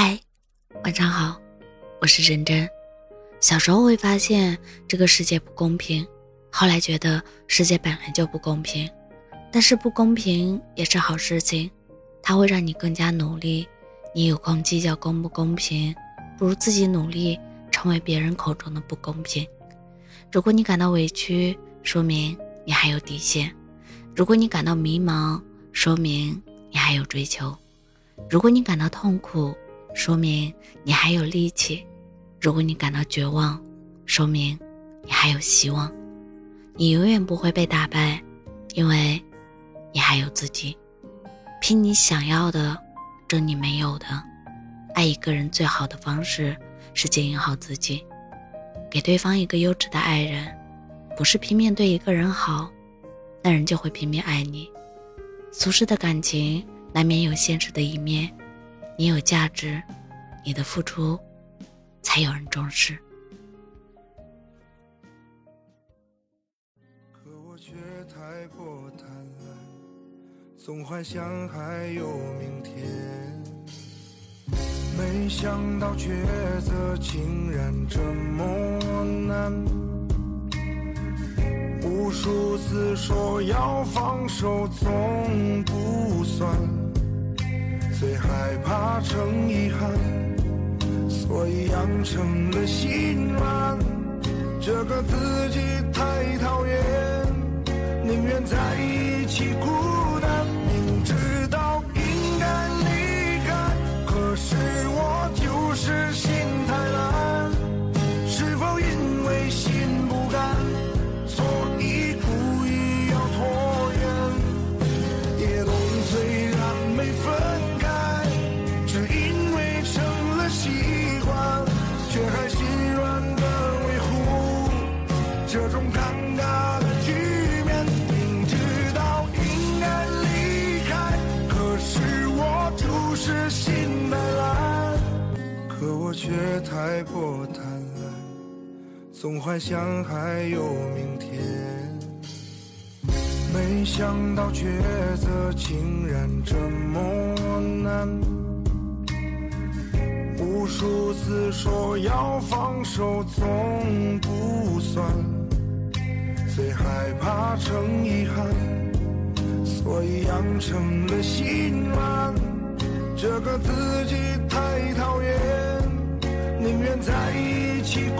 嗨，晚上好，我是真真。小时候会发现这个世界不公平，后来觉得世界本来就不公平，但是不公平也是好事情，它会让你更加努力。你有空计较公不公平，不如自己努力成为别人口中的不公平。如果你感到委屈，说明你还有底线；如果你感到迷茫，说明你还有追求；如果你感到痛苦，说明你还有力气；如果你感到绝望，说明你还有希望。你永远不会被打败，因为你还有自己。拼你想要的，争你没有的。爱一个人最好的方式是经营好自己，给对方一个优质的爱人，不是拼命对一个人好，那人就会拼命爱你。俗世的感情难免有现实的一面，你有价值，你的付出才有人重视。可我却太过贪婪，总幻想还有明天，没想到抉择竟然这么难。无数次说要放手，总不算最害怕成遗憾，所以养成了心软。这个自己太讨厌，宁愿在一起孤却太过贪婪。总幻想还有明天，没想到抉择竟然这么难。无数次说要放手，总不算最害怕成遗憾，所以养成了心软。这个自己太讨厌，宁愿在一起